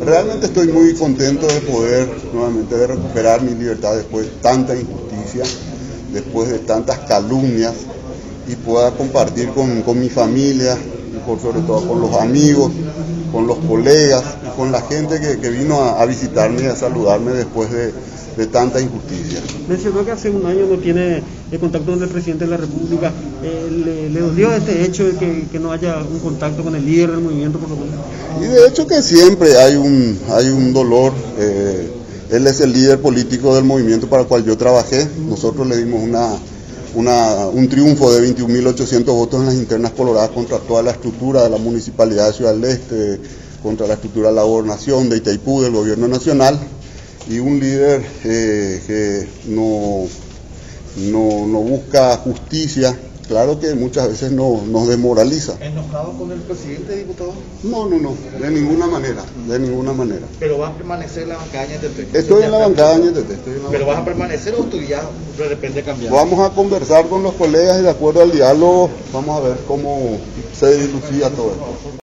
Realmente estoy muy contento de poder nuevamente de recuperar mi libertad después de tanta injusticia, después de tantas calumnias y pueda compartir con, con mi familia y por sobre todo con los amigos, con los colegas y con la gente que, que vino a, a visitarme y a saludarme después de, de tanta injusticia. Mencionó que hace un año no tiene el contacto con el presidente de la República. Eh, le, le, dolió este hecho de que, que, no haya un contacto con el líder del movimiento, por lo menos? Y de hecho que siempre hay un, hay un dolor. Eh, él es el líder político del movimiento para el cual yo trabajé. Nosotros le dimos una, una, un triunfo de 21.800 votos en las internas coloradas contra toda la estructura de la municipalidad de Ciudad del Este, contra la estructura de la gobernación de Itaipú, del gobierno nacional y un líder eh, que no, no, no, busca justicia, claro que muchas veces no, nos desmoraliza. ¿Enojado con el presidente, diputado? No, no, no, de ninguna manera, de ninguna manera. ¿Pero vas a permanecer en la bancada de? Estoy en la bancada de Ñetete. ¿Pero vas a permanecer o tú ya de repente cambiar? Vamos a conversar con los colegas y de acuerdo al diálogo vamos a ver cómo se dilucía todo esto.